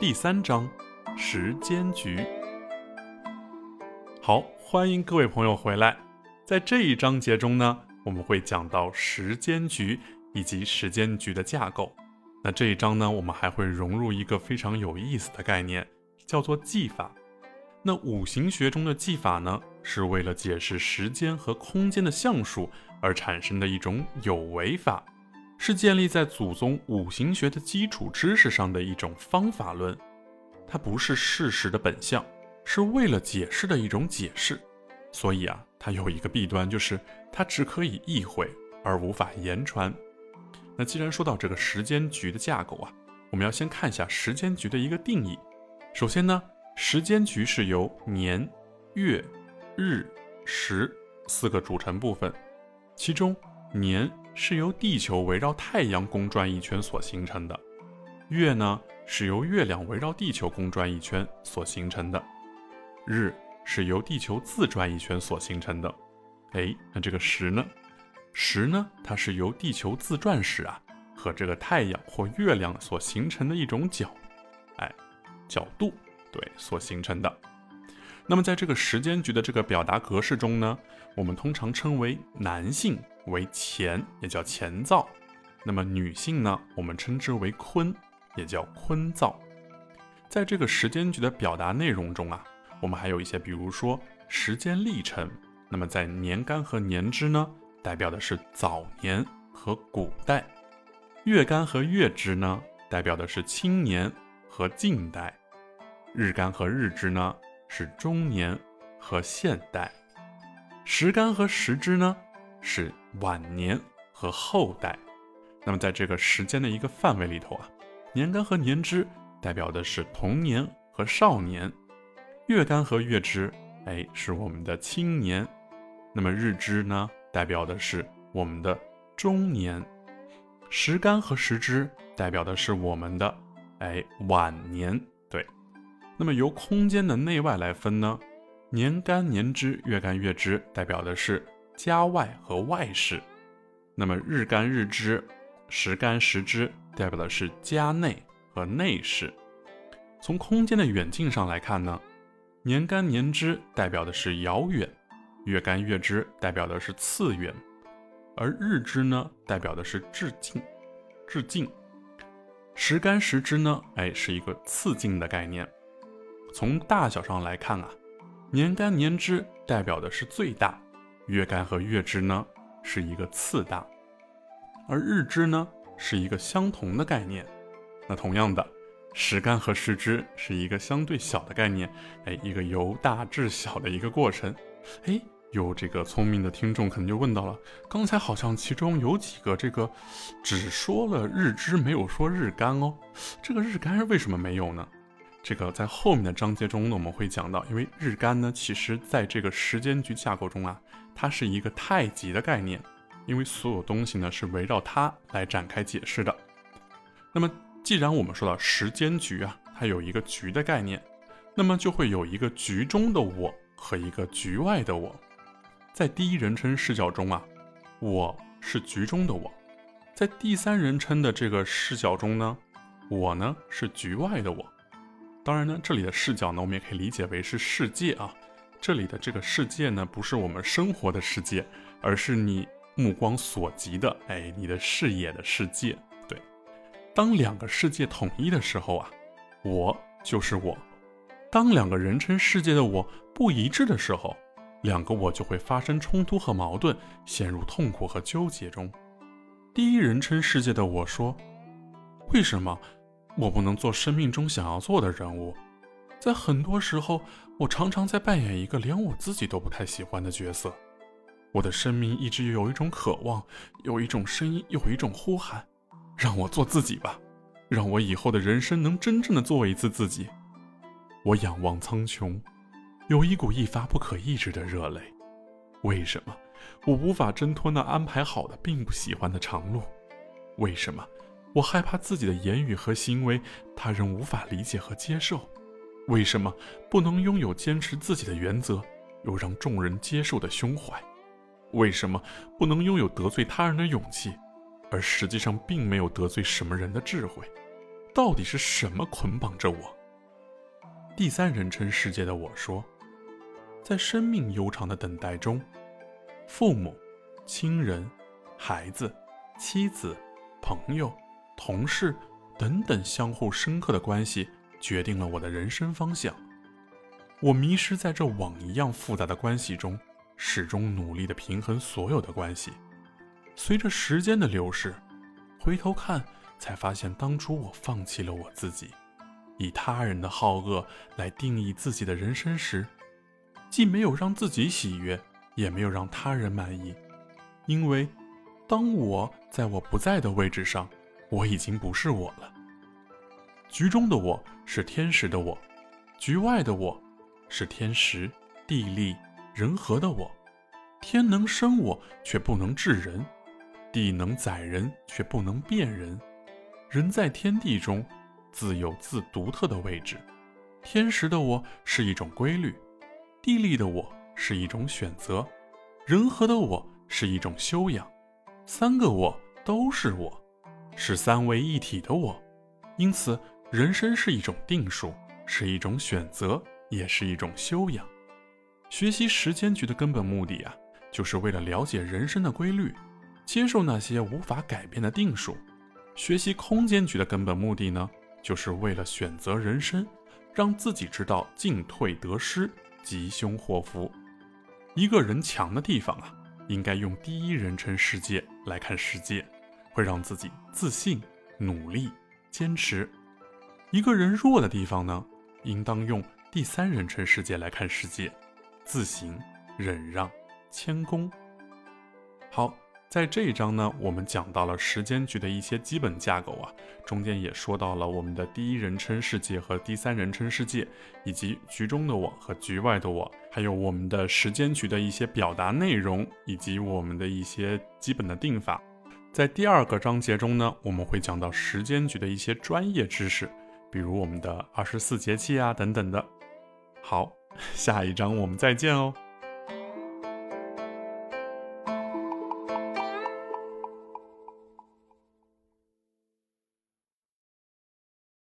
第三章，时间局。好，欢迎各位朋友回来。在这一章节中呢，我们会讲到时间局以及时间局的架构。那这一章呢，我们还会融入一个非常有意思的概念，叫做技法。那五行学中的技法呢，是为了解释时间和空间的象数而产生的一种有为法，是建立在祖宗五行学的基础知识上的一种方法论。它不是事实的本相。是为了解释的一种解释，所以啊，它有一个弊端，就是它只可以意会而无法言传。那既然说到这个时间局的架构啊，我们要先看一下时间局的一个定义。首先呢，时间局是由年、月、日、时四个组成部分，其中年是由地球围绕太阳公转一圈所形成的，月呢是由月亮围绕地球公转一圈所形成的。日是由地球自转一圈所形成的，哎，那这个时呢？时呢？它是由地球自转时啊和这个太阳或月亮所形成的一种角，哎，角度对所形成的。那么在这个时间局的这个表达格式中呢，我们通常称为男性为乾，也叫乾造；那么女性呢，我们称之为坤，也叫坤造。在这个时间局的表达内容中啊。我们还有一些，比如说时间历程。那么在年干和年支呢，代表的是早年和古代；月干和月支呢，代表的是青年和近代；日干和日支呢，是中年和现代；时干和时支呢，是晚年和后代。那么在这个时间的一个范围里头啊，年干和年支代表的是童年和少年。月干和月支，哎，是我们的青年；那么日支呢，代表的是我们的中年；时干和时支代表的是我们的哎晚年。对，那么由空间的内外来分呢，年干、年支、月干、月支代表的是家外和外事；那么日干、日支、时干、时支代表的是家内和内事。从空间的远近上来看呢？年干年支代表的是遥远，月干月支代表的是次远，而日支呢代表的是至近，至近。时干时支呢，哎，是一个次近的概念。从大小上来看啊，年干年支代表的是最大，月干和月支呢是一个次大，而日支呢是一个相同的概念。那同样的。时干和时支是一个相对小的概念，哎，一个由大至小的一个过程。哎，有这个聪明的听众可能就问到了，刚才好像其中有几个这个只说了日支，没有说日干哦。这个日干为什么没有呢？这个在后面的章节中呢我们会讲到，因为日干呢，其实在这个时间局架构中啊，它是一个太极的概念，因为所有东西呢是围绕它来展开解释的。那么。既然我们说到时间局啊，它有一个局的概念，那么就会有一个局中的我和一个局外的我。在第一人称视角中啊，我是局中的我；在第三人称的这个视角中呢，我呢是局外的我。当然呢，这里的视角呢，我们也可以理解为是世界啊。这里的这个世界呢，不是我们生活的世界，而是你目光所及的，哎，你的视野的世界。对当两个世界统一的时候啊，我就是我；当两个人称世界的我不一致的时候，两个我就会发生冲突和矛盾，陷入痛苦和纠结中。第一人称世界的我说：“为什么我不能做生命中想要做的人物？在很多时候，我常常在扮演一个连我自己都不太喜欢的角色。我的生命一直有一种渴望，有一种声音，有一种呼喊。”让我做自己吧，让我以后的人生能真正的做一次自己。我仰望苍穹，有一股一发不可抑制的热泪。为什么我无法挣脱那安排好的并不喜欢的长路？为什么我害怕自己的言语和行为他人无法理解和接受？为什么不能拥有坚持自己的原则又让众人接受的胸怀？为什么不能拥有得罪他人的勇气？而实际上并没有得罪什么人的智慧。到底是什么捆绑着我？第三人称世界的我说，在生命悠长的等待中，父母、亲人、孩子、妻子、朋友、同事等等相互深刻的关系，决定了我的人生方向。我迷失在这网一样复杂的关系中，始终努力的平衡所有的关系。随着时间的流逝，回头看。才发现，当初我放弃了我自己，以他人的好恶来定义自己的人生时，既没有让自己喜悦，也没有让他人满意。因为，当我在我不在的位置上，我已经不是我了。局中的我是天时的我，局外的我是天时、地利、人和的我。天能生我，却不能治人；地能载人，却不能变人。人在天地中，自有自独特的位置。天时的我是一种规律，地利的我是一种选择，人和的我是一种修养。三个我都是我，是三位一体的我。因此，人生是一种定数，是一种选择，也是一种修养。学习时间局的根本目的啊，就是为了了解人生的规律，接受那些无法改变的定数。学习空间局的根本目的呢，就是为了选择人生，让自己知道进退得失、吉凶祸福。一个人强的地方啊，应该用第一人称世界来看世界，会让自己自信、努力、坚持；一个人弱的地方呢，应当用第三人称世界来看世界，自行、忍让、谦恭。好。在这一章呢，我们讲到了时间局的一些基本架构啊，中间也说到了我们的第一人称世界和第三人称世界，以及局中的我和局外的我，还有我们的时间局的一些表达内容，以及我们的一些基本的定法。在第二个章节中呢，我们会讲到时间局的一些专业知识，比如我们的二十四节气啊等等的。好，下一章我们再见哦。